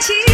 Cheers.